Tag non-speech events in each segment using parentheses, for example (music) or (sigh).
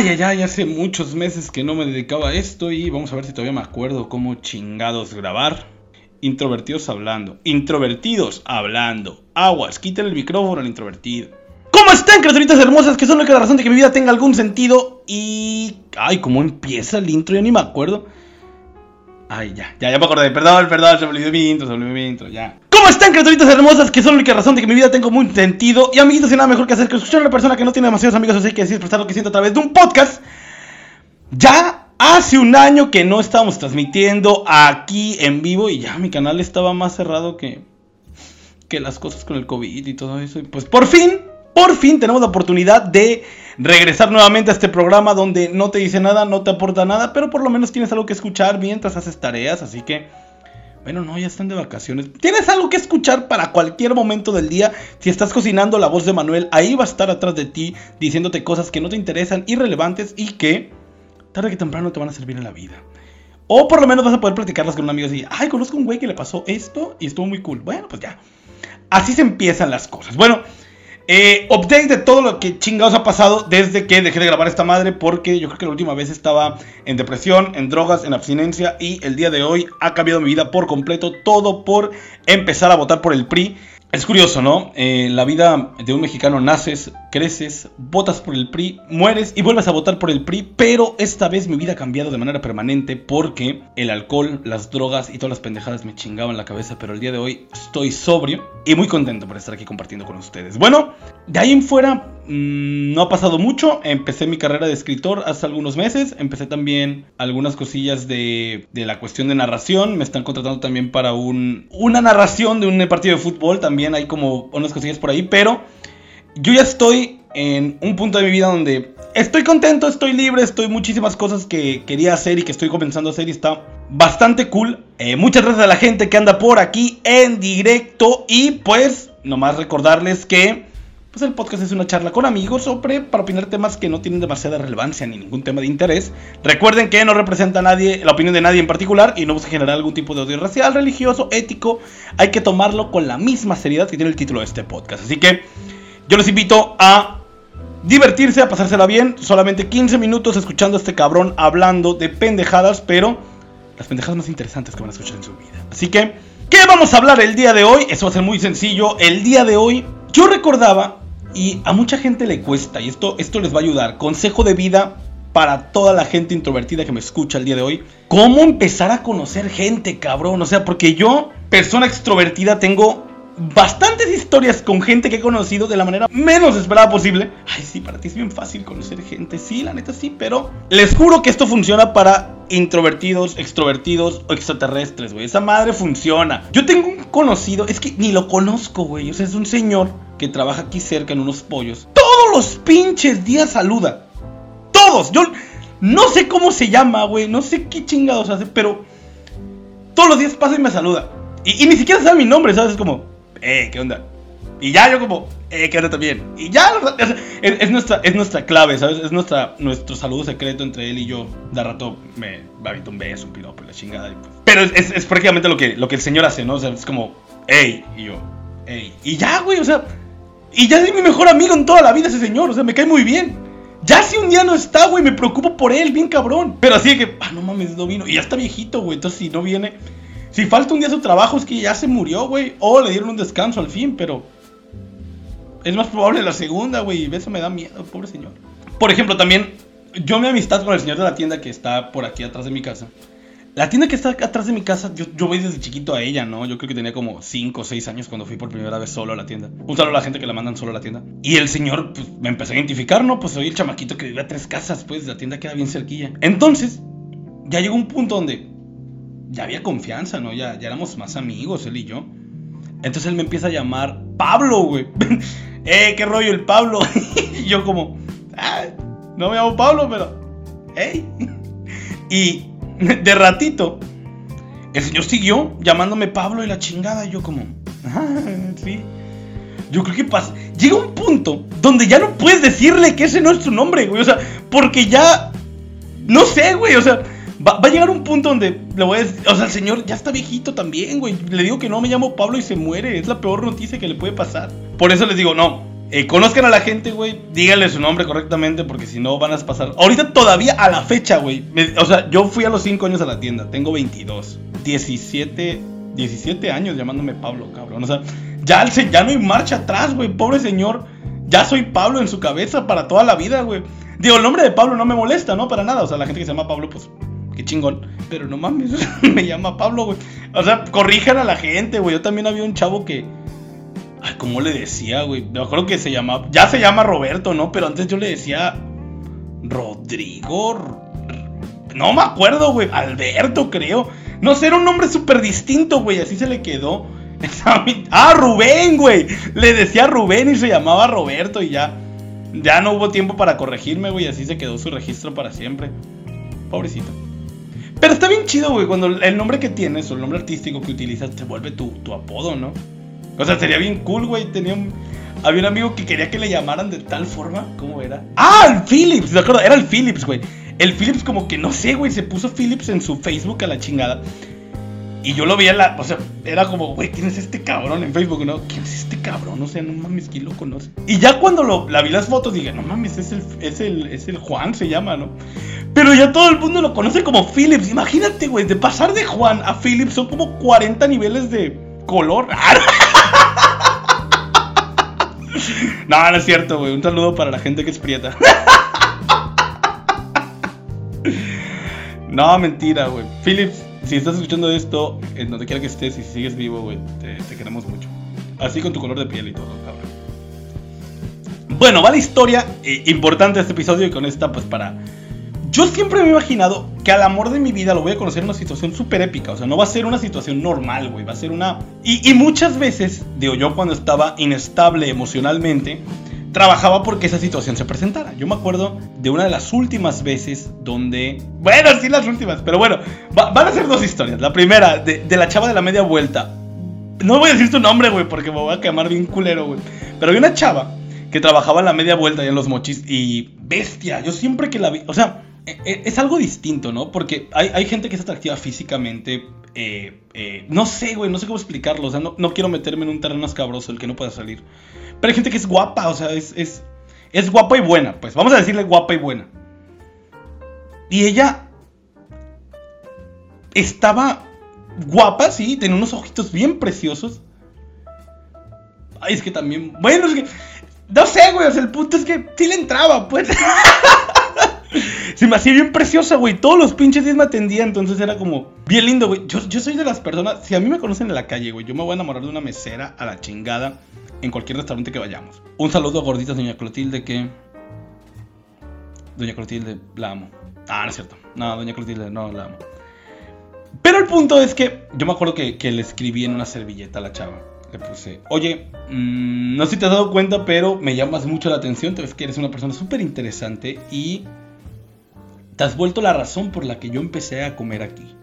Ay, ay, ay, hace muchos meses que no me dedicaba a esto y vamos a ver si todavía me acuerdo cómo chingados grabar. Introvertidos hablando. Introvertidos hablando. Aguas, quiten el micrófono al introvertido. ¿Cómo están, criaturitas hermosas? Que son la única razón de que mi vida tenga algún sentido. Y. Ay, ¿cómo empieza el intro? Ya ni me acuerdo. Ay, ya, ya, ya me acordé. Perdón, perdón, se me olvidó mi intro, se me olvidó mi intro, ya. ¿Cómo están, criaturitas hermosas? Que son la única razón de que mi vida tenga un sentido. Y amiguitos, sin nada mejor que hacer que escuchar a una persona que no tiene demasiados amigos, así que decir expresar lo que siento a través de un podcast. Ya hace un año que no estábamos transmitiendo aquí en vivo y ya mi canal estaba más cerrado que, que las cosas con el COVID y todo eso. Y pues por fin, por fin tenemos la oportunidad de regresar nuevamente a este programa donde no te dice nada, no te aporta nada, pero por lo menos tienes algo que escuchar mientras haces tareas, así que... Bueno, no, ya están de vacaciones. Tienes algo que escuchar para cualquier momento del día. Si estás cocinando la voz de Manuel, ahí va a estar atrás de ti diciéndote cosas que no te interesan, irrelevantes y que tarde que temprano te van a servir en la vida. O por lo menos vas a poder platicarlas con un amigo así. Ay, conozco un güey que le pasó esto y estuvo muy cool. Bueno, pues ya. Así se empiezan las cosas. Bueno, eh, update de todo lo que chingados ha pasado desde que dejé de grabar esta madre. Porque yo creo que la última vez estaba en depresión, en drogas, en abstinencia. Y el día de hoy ha cambiado mi vida por completo. Todo por empezar a votar por el PRI. Es curioso, ¿no? Eh, la vida de un mexicano naces, creces, votas por el PRI, mueres y vuelves a votar por el PRI, pero esta vez mi vida ha cambiado de manera permanente porque el alcohol, las drogas y todas las pendejadas me chingaban la cabeza, pero el día de hoy estoy sobrio y muy contento por estar aquí compartiendo con ustedes. Bueno, de ahí en fuera mmm, no ha pasado mucho, empecé mi carrera de escritor hace algunos meses, empecé también algunas cosillas de, de la cuestión de narración, me están contratando también para un, una narración de un partido de fútbol también. Hay como unas cosillas por ahí, pero yo ya estoy en un punto de mi vida donde estoy contento, estoy libre, estoy muchísimas cosas que quería hacer y que estoy comenzando a hacer y está bastante cool. Eh, muchas gracias a la gente que anda por aquí en directo y pues nomás recordarles que pues el podcast es una charla con amigos sobre para opinar temas que no tienen demasiada relevancia ni ningún tema de interés. Recuerden que no representa a nadie, la opinión de nadie en particular y no busca generar algún tipo de odio racial, religioso, ético. Hay que tomarlo con la misma seriedad que tiene el título de este podcast. Así que yo les invito a divertirse, a pasársela bien. Solamente 15 minutos escuchando a este cabrón hablando de pendejadas, pero las pendejadas más interesantes que van a escuchar en su vida. Así que, ¿qué vamos a hablar el día de hoy? Eso va a ser muy sencillo. El día de hoy yo recordaba y a mucha gente le cuesta, y esto, esto les va a ayudar. Consejo de vida para toda la gente introvertida que me escucha el día de hoy. ¿Cómo empezar a conocer gente, cabrón? O sea, porque yo, persona extrovertida, tengo bastantes historias con gente que he conocido de la manera menos esperada posible. Ay, sí, para ti es bien fácil conocer gente. Sí, la neta sí, pero les juro que esto funciona para introvertidos, extrovertidos o extraterrestres, güey. Esa madre funciona. Yo tengo un conocido, es que ni lo conozco, güey. O sea, es un señor que trabaja aquí cerca en unos pollos. Todos los pinches días saluda. Todos. Yo no sé cómo se llama, güey. No sé qué chingados hace, pero todos los días pasa y me saluda. Y, y ni siquiera sabe mi nombre, ¿sabes? Es como, eh, ¿qué onda? Y ya yo como, eh, ¿qué onda también? Y ya, es, es, nuestra, es nuestra clave, ¿sabes? Es nuestra, nuestro saludo secreto entre él y yo. De rato me avito un beso, un piropo, la chingada. Pues. Pero es, es, prácticamente lo que, lo que el señor hace, ¿no? O sea, es como, hey, y yo, hey. Y ya, güey, o sea, y ya es mi mejor amigo en toda la vida ese señor, o sea, me cae muy bien. Ya si un día no está, güey, me preocupo por él, bien cabrón. Pero así que, ah, no mames, no vino. Y ya está viejito, güey, entonces si no viene... Si falta un día su trabajo es que ya se murió, güey. O le dieron un descanso al fin, pero... Es más probable la segunda, güey. Y eso me da miedo, pobre señor. Por ejemplo, también... Yo mi amistad con el señor de la tienda que está por aquí atrás de mi casa. La tienda que está atrás de mi casa, yo, yo voy desde chiquito a ella, ¿no? Yo creo que tenía como 5 o 6 años cuando fui por primera vez solo a la tienda. Un saludo a la gente que la mandan solo a la tienda. Y el señor, pues, me empezó a identificar, ¿no? Pues soy el chamaquito que vive a tres casas, pues la tienda queda bien cerquilla. Entonces, ya llegó un punto donde ya había confianza, ¿no? Ya, ya éramos más amigos, él y yo. Entonces él me empieza a llamar Pablo, güey. (laughs) eh, qué rollo el Pablo. (laughs) y yo como, ah, no me llamo Pablo, pero, hey. (laughs) y de ratito, el señor siguió llamándome Pablo y la chingada. Y yo como, ah, sí. Yo creo que pasa. Llega un punto donde ya no puedes decirle que ese no es tu nombre, güey. O sea, porque ya. No sé, güey. O sea, va, a llegar un punto donde le voy a decir. O sea, el señor ya está viejito también, güey. Le digo que no me llamo Pablo y se muere. Es la peor noticia que le puede pasar. Por eso les digo, no. Eh, conozcan a la gente, güey. Díganle su nombre correctamente porque si no van a pasar. Ahorita todavía a la fecha, güey. O sea, yo fui a los 5 años a la tienda. Tengo 22. 17, 17 años llamándome Pablo, cabrón. O sea, ya, ya no hay marcha atrás, güey. Pobre señor. Ya soy Pablo en su cabeza para toda la vida, güey. Digo, el nombre de Pablo no me molesta, ¿no? Para nada. O sea, la gente que se llama Pablo, pues, qué chingón. Pero no mames, (laughs) me llama Pablo, güey. O sea, corrijan a la gente, güey. Yo también había un chavo que Ay, ¿cómo le decía, güey? Me acuerdo que se llamaba. Ya se llama Roberto, ¿no? Pero antes yo le decía. Rodrigo. No me acuerdo, güey. Alberto, creo. No sé, era un nombre súper distinto, güey. Así se le quedó. (laughs) Ah, Rubén, güey. Le decía Rubén y se llamaba Roberto y ya. Ya no hubo tiempo para corregirme, güey. Así se quedó su registro para siempre. Pobrecito. Pero está bien chido, güey. Cuando el nombre que tienes o el nombre artístico que utilizas te vuelve tu, tu apodo, ¿no? O sea, sería bien cool, güey. Tenía un... Había un amigo que quería que le llamaran de tal forma. ¿Cómo era? ¡Ah! El Philips, ¿de acuerdo? Era el Philips, güey. El Philips, como que no sé, güey. Se puso Philips en su Facebook a la chingada. Y yo lo en la. O sea, era como, güey, ¿quién es este cabrón en Facebook? No, ¿quién es este cabrón? O sea, no mames, ¿quién lo conoce? Y ya cuando lo, la vi las fotos, dije, no mames, es el, es el, es el Juan, se llama, ¿no? Pero ya todo el mundo lo conoce como Philips. Imagínate, güey, de pasar de Juan a Philips son como 40 niveles de color. (laughs) No, no es cierto, güey. Un saludo para la gente que es prieta. (laughs) No, mentira, güey. Philips, si estás escuchando esto, en donde quiera que estés y si sigues vivo, güey, te, queremos mucho. Así con tu color de piel y todo, cabrón. Bueno, va la historia eh, importante de este episodio y con esta, pues para yo siempre me he imaginado que al amor de mi vida lo voy a conocer en una situación súper épica. O sea, no va a ser una situación normal, güey. Va a ser una. Y, muchas veces, digo, yo cuando estaba inestable emocionalmente, trabajaba porque esa situación se presentara. Yo me acuerdo de una de las últimas veces donde. Bueno, sí, las últimas, pero bueno, van a ser dos historias. La primera, de, de, la chava de la media vuelta. No voy a decir su nombre, güey, porque me voy a quemar bien culero, güey. Pero había una chava que trabajaba en la media vuelta allá en los mochis y bestia. Yo siempre que la vi. O sea es algo distinto, ¿no? Porque hay, gente que es atractiva físicamente. Eh, no sé, güey, no sé cómo explicarlo. O sea, no, quiero meterme en un terreno escabroso el que no pueda salir. Pero hay gente que es guapa, o sea, es, es, es guapa y buena. Pues vamos a decirle guapa y buena. Y ella estaba guapa, sí, tenía unos ojitos bien preciosos. Ay, es que también. Bueno. No sé, güey, o sea, el punto es que sí le entraba, pues. (laughs) Se me hacía bien preciosa, güey. Todos los pinches días me atendía, entonces era como bien lindo, güey. Yo, yo soy de las personas, si a mí me conocen en la calle, güey, yo me voy a enamorar de una mesera a la chingada en cualquier restaurante que vayamos. Un saludo a gorditas, doña Clotilde, que... Doña Clotilde, la amo. Ah, no es cierto. No, doña Clotilde, no, la amo. Pero el punto es que yo me acuerdo que, le escribí en una servilleta a la chava. Le puse, oye, mm, no sé si te has dado cuenta, pero me llamas mucho la atención. Te ves que eres una persona súper interesante y te has vuelto la razón por la que yo empecé a comer aquí.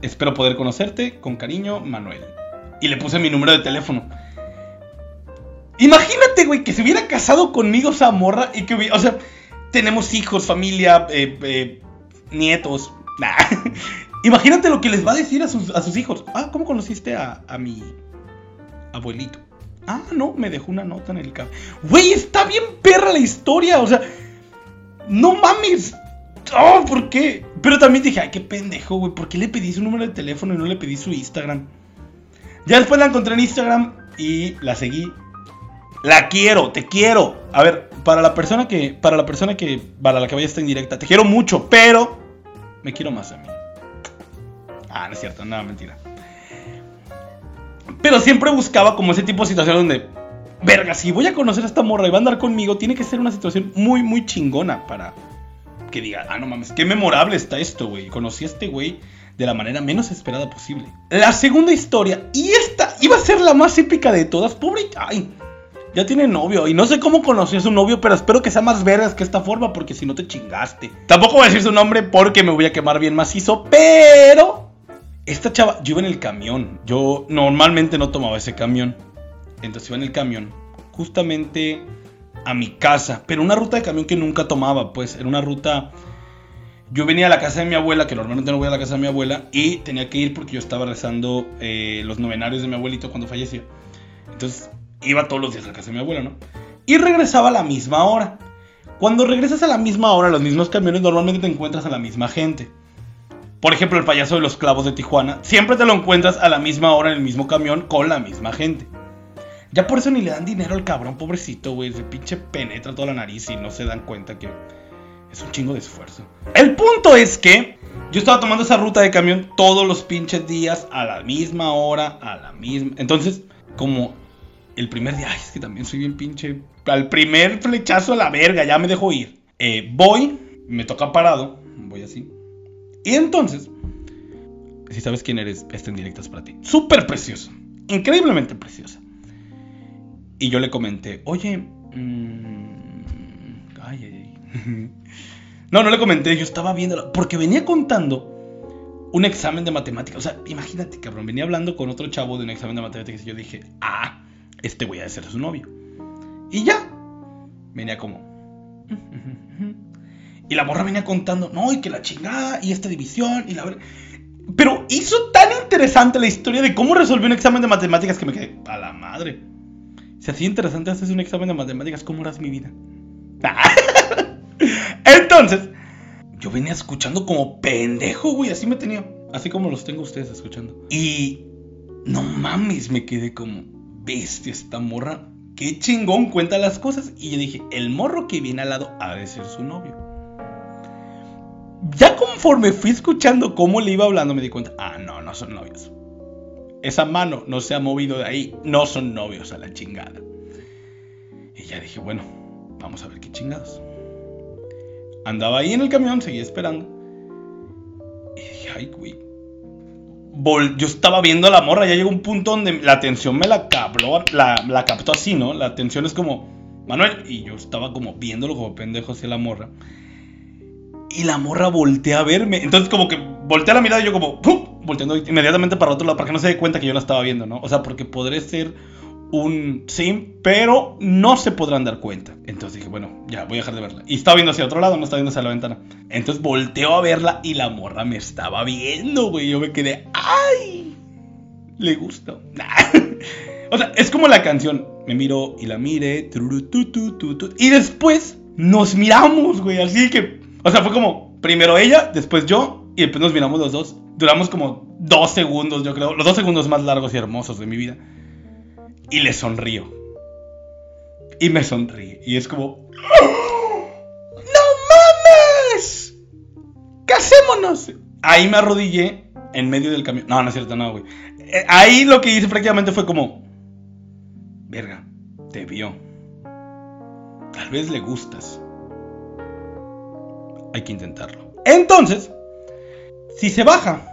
Espero poder conocerte. Con cariño, Manuel. Y le puse mi número de teléfono. Imagínate, güey, que se hubiera casado conmigo esa morra y que hubiera. O sea, tenemos hijos, familia, eh, eh, nietos. (laughs) Imagínate lo que les va a decir a sus, hijos. Ah, ¿cómo conociste a, a mi abuelito? Ah, no, me dejó una nota en el café. Güey, está bien perra la historia. O sea, no mames. Oh, ¿por qué? Pero también dije, ay, qué pendejo, güey. ¿Por qué le pedí su número de teléfono y no le pedí su Instagram? Ya después la encontré en Instagram y la seguí. La quiero, te quiero. A ver, para la persona que, para la persona que, para la que vaya a estar indirecta, te quiero mucho, pero me quiero más a mí. Ah, no es cierto, nada, mentira. Pero siempre buscaba como ese tipo de situación donde verga, si voy a conocer a esta morra y va a andar conmigo, tiene que ser una situación muy, muy chingona para que diga, ah, no mames, qué memorable está esto, güey. Conocí a este güey de la manera menos esperada posible. La segunda historia, y esta iba a ser la más épica de todas, pobre, ay, ya tiene novio, y no sé cómo conoció a su novio, pero espero que sea más vergas que esta forma, porque si no te chingaste. Tampoco voy a decir su nombre porque me voy a quemar bien macizo, pero... Esta chava, yo iba en el camión, yo normalmente no tomaba ese camión. Entonces iba en el camión, justamente a mi casa, pero una ruta de camión que nunca tomaba, pues era una ruta... Yo venía a la casa de mi abuela, que normalmente no voy a la casa de mi abuela, y tenía que ir porque yo estaba rezando eh, los novenarios de mi abuelito cuando falleció. Entonces Iba todos los días a casa de mi abuela, ¿no? Y regresaba a la misma hora. Cuando regresas a la misma hora, los mismos camiones normalmente te encuentras a la misma gente. Por ejemplo, el payaso de los clavos de Tijuana, siempre te lo encuentras a la misma hora en el mismo camión con la misma gente. Ya por eso ni le dan dinero al cabrón, pobrecito, güey. Se pinche penetra toda la nariz y no se dan cuenta que es un chingo de esfuerzo. El punto es que yo estaba tomando esa ruta de camión todos los pinches días, a la misma hora, a la misma. Entonces, como el primer día, ay, es que también soy bien pinche. Al primer flechazo a la verga, ya me dejo ir. Eh, voy, me toca parado, voy así. Y entonces, si sabes quién eres, esta en directas para ti. Súper preciosa, increíblemente preciosa. Y yo le comenté, oye, mmm, ay, ay. (laughs) No, no le comenté, yo estaba viendo, porque venía contando un examen de matemáticas. O sea, imagínate, cabrón, venía hablando con otro chavo de un examen de matemáticas y yo dije, ah, este voy a ser su novio. Y ya, venía como... (laughs) Y la morra venía contando, no, y que la chingada, y esta división, y la... Pero hizo tan interesante la historia de cómo resolvió un examen de matemáticas que me quedé, a la madre. Si así interesante haces un examen de matemáticas, ¿cómo harás mi vida? (laughs) Entonces, yo venía escuchando como pendejo, güey. Así me tenía. Así como los tengo ustedes escuchando. Y no mames, me quedé como bestia esta morra. Qué chingón cuenta las cosas. Y yo dije, el morro que viene al lado ha de ser su novio. Ya conforme fui escuchando cómo le iba hablando, me di cuenta, ah, no, no son novios. Esa mano no se ha movido de ahí. No son novios a la chingada. Y ya dije, bueno, vamos a ver qué chingados. Andaba ahí en el camión, seguía esperando. Y dije, ay, güey. yo estaba viendo a la morra, ya llegó un punto donde la atención me la la captó así, ¿no? La atención es como, Manuel, y yo estaba como viéndolo como pendejo hacia la morra. Y la morra voltea a verme. Entonces como que voltea la mirada y yo como, ¡pum! volteando inmediatamente para otro lado para que no se dé cuenta que yo la estaba viendo, ¿no? O sea, porque podré ser un sim, pero no se podrán dar cuenta. Entonces dije, bueno, ya voy a dejar de verla. Y estaba viendo hacia otro lado, no estaba viendo hacia la ventana. Entonces volteo a verla y la morra me estaba viendo, güey. Yo me quedé, ¡ay! Le gusta. (laughs) o sea, es como la canción. Me miro y la mire. Y después nos miramos, güey. Así que, o sea, fue como primero ella, después yo. Y después nos miramos los dos. Duramos como dos segundos, yo creo. Los dos segundos más largos y hermosos de mi vida y le sonrío. Y me sonríe. Y es como... ¡No mames! ¡Casémonos! Ahí me arrodillé en medio del camión. No, no es cierto, no, güey. Eh, ahí lo que hice prácticamente fue como... Verga, te vio. Tal vez le gustas. Hay que intentarlo. Entonces, si se baja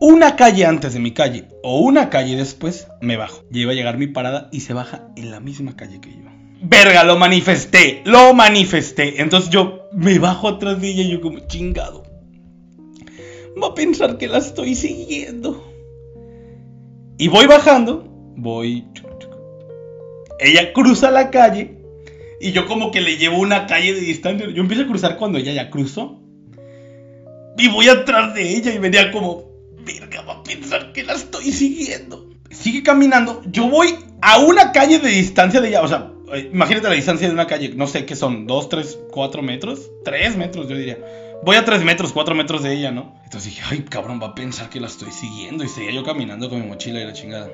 una calle antes de mi calle o una calle después, me bajo. Ya iba a llegar mi parada y se baja en la misma calle que yo. Verga, lo manifesté, lo manifesté. Entonces yo me bajo atrás de ella y yo como chingado. Va a pensar que la estoy siguiendo. Y voy bajando, voy... Ella cruza la calle y yo como que le llevo una calle de distancia. Yo empiezo a cruzar cuando ella ya cruzó. Y voy atrás de ella y venía como, verga, va a pensar que la estoy siguiendo. Sigue caminando. Yo voy a una calle de distancia de ella. O sea, eh, imagínate la distancia de una calle. No sé qué son, dos, tres, cuatro metros. Tres metros, yo diría. Voy a tres metros, cuatro metros de ella, ¿no? Entonces dije, ay, cabrón, va a pensar que la estoy siguiendo. Y seguía yo caminando con mi mochila y la chingada.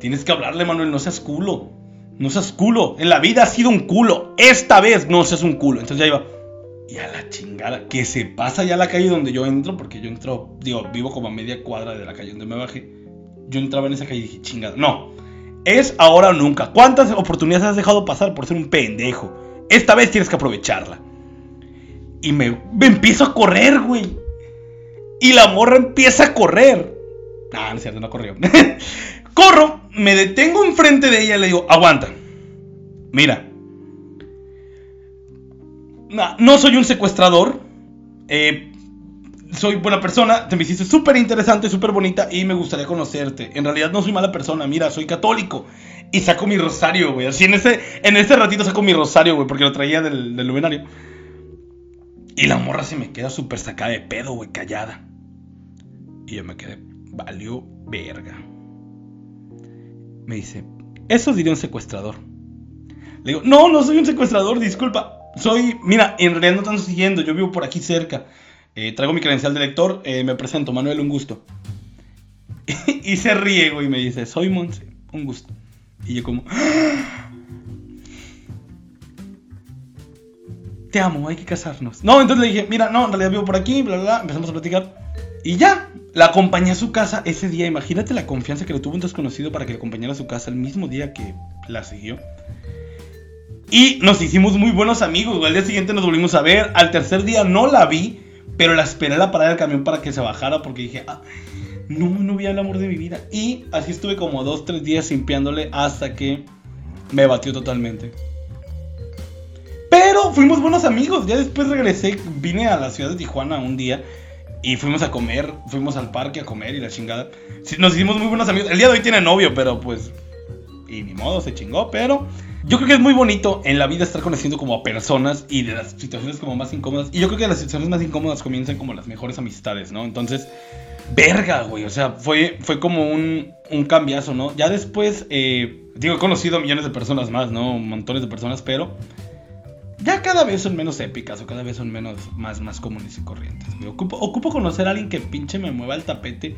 Tienes que hablarle, Manuel, no seas culo. No seas culo. En la vida has sido un culo. Esta vez no seas un culo. Entonces ya iba. Y a la chingada, que se pasa ya la calle donde yo entro, porque yo entro, digo, vivo como a media cuadra de la calle donde me bajé. Yo entraba en esa calle y dije, chingada, no, es ahora o nunca. ¿Cuántas oportunidades has dejado pasar por ser un pendejo? Esta vez tienes que aprovecharla. Y me, me empiezo a correr, güey. Y la morra empieza a correr. Ah, no es cierto, no corrió. (laughs) Corro, me detengo enfrente de ella y le digo, aguanta. Mira, no, soy un secuestrador. Eh, soy buena persona. Te me hiciste súper interesante, súper bonita y me gustaría conocerte. En realidad no soy mala persona. Mira, soy católico. Y saco mi rosario, güey. Así en ese, en ese ratito saco mi rosario, güey, porque lo traía del, del luminario. Y la morra se me queda súper sacada de pedo, güey, callada. Y yo me quedé, valió verga. Me dice, Eso diría un secuestrador. Le digo, no, no soy un secuestrador, disculpa. Soy, mira, en realidad no están siguiendo, yo vivo por aquí cerca. Eh, traigo mi credencial de lector, eh, me presento, Manuel, un gusto. (laughs) y se güey, y me dice, soy Monse, un gusto. Y yo como... Te amo, hay que casarnos. No, entonces le dije, mira, no, en realidad vivo por aquí, bla, bla, bla. Empezamos a platicar. Y ya, la acompañé a su casa ese día. Imagínate la confianza que le tuvo un desconocido para que le acompañara a su casa el mismo día que la siguió. Y nos hicimos muy buenos amigos. Al día siguiente nos volvimos a ver. Al tercer día no la vi, pero la esperé a la parada del camión para que se bajara porque dije, ah, no, no vi el amor de mi vida. Y así estuve como dos, tres días limpiándole hasta que me batió totalmente. Pero fuimos buenos amigos. Ya después regresé, vine a la ciudad de Tijuana un día y fuimos a comer, fuimos al parque a comer y la chingada. Nos hicimos muy buenos amigos. El día de hoy tiene novio, pero pues... Y ni modo, se chingó, pero... Yo creo que es muy bonito en la vida estar conociendo como a personas y de las situaciones como más incómodas. Y yo creo que las situaciones más incómodas comienzan como las mejores amistades, ¿no? Entonces, verga, güey. O sea, fue, fue como un, un cambiazo, ¿no? Ya después, eh, digo, he conocido a millones de personas más, ¿no? Montones de personas, pero ya cada vez son menos épicas o cada vez son menos más, más comunes y corrientes. Ocupo, ocupo conocer a alguien que pinche me mueva el tapete.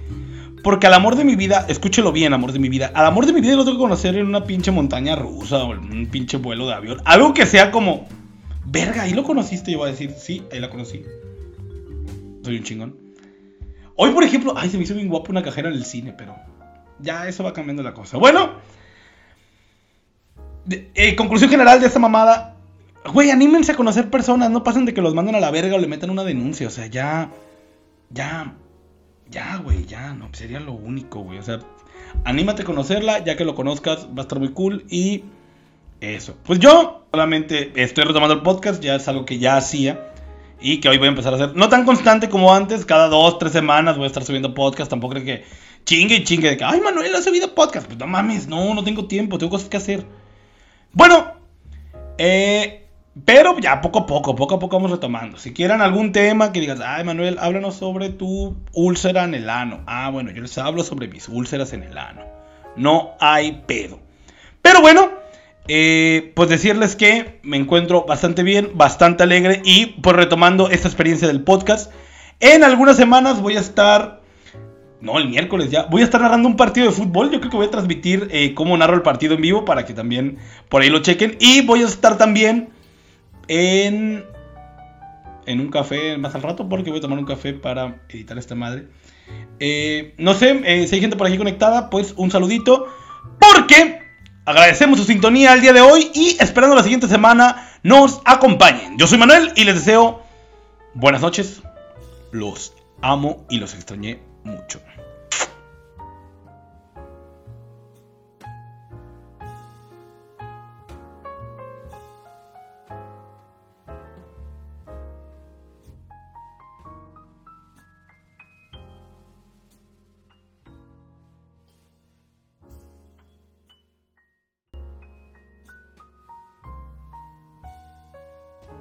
Porque al amor de mi vida, escúchelo bien, amor de mi vida. Al amor de mi vida lo tengo que conocer en una pinche montaña rusa o en un pinche vuelo de avión. Algo que sea como, verga, ahí lo conociste. Yo voy a decir, sí, ahí la conocí. Soy un chingón. Hoy, por ejemplo, ay, se me hizo bien guapo una cajera en el cine, pero ya eso va cambiando la cosa. Bueno, eh, conclusión general de esta mamada. Güey, anímense a conocer personas, no pasen de que los manden a la verga o le metan una denuncia. O sea, ya. Ya. Ya, güey, ya. No, sería lo único, güey. O sea, anímate a conocerla, ya que lo conozcas, va a estar muy cool. Y. Eso. Pues yo solamente estoy retomando el podcast, ya es algo que ya hacía. Y que hoy voy a empezar a hacer. No tan constante como antes, cada dos, tres semanas voy a estar subiendo podcast. Tampoco creo que chingue y chingue de que, ay, Manuel ha subido podcast. Pues no mames, no, no tengo tiempo, tengo cosas que hacer. Bueno, eh, pero ya poco a poco, poco a poco vamos retomando. Si quieren algún tema que digas, ay Manuel, háblanos sobre tu úlcera en el ano. Ah, bueno, yo les hablo sobre mis úlceras en el ano. No hay pedo. Pero bueno, eh, pues decirles que me encuentro bastante bien, bastante alegre y pues retomando esta experiencia del podcast. En algunas semanas voy a estar, no, el miércoles ya, voy a estar narrando un partido de fútbol. Yo creo que voy a transmitir eh, cómo narro el partido en vivo para que también por ahí lo chequen. Y voy a estar también en, un café más al rato porque voy a tomar un café para editar esta madre. Eh, no sé, eh, si hay gente por aquí conectada, pues un saludito. Porque agradecemos su sintonía el día de hoy y esperando la siguiente semana nos acompañen. Yo soy Manuel y les deseo buenas noches. Los amo y los extrañé mucho.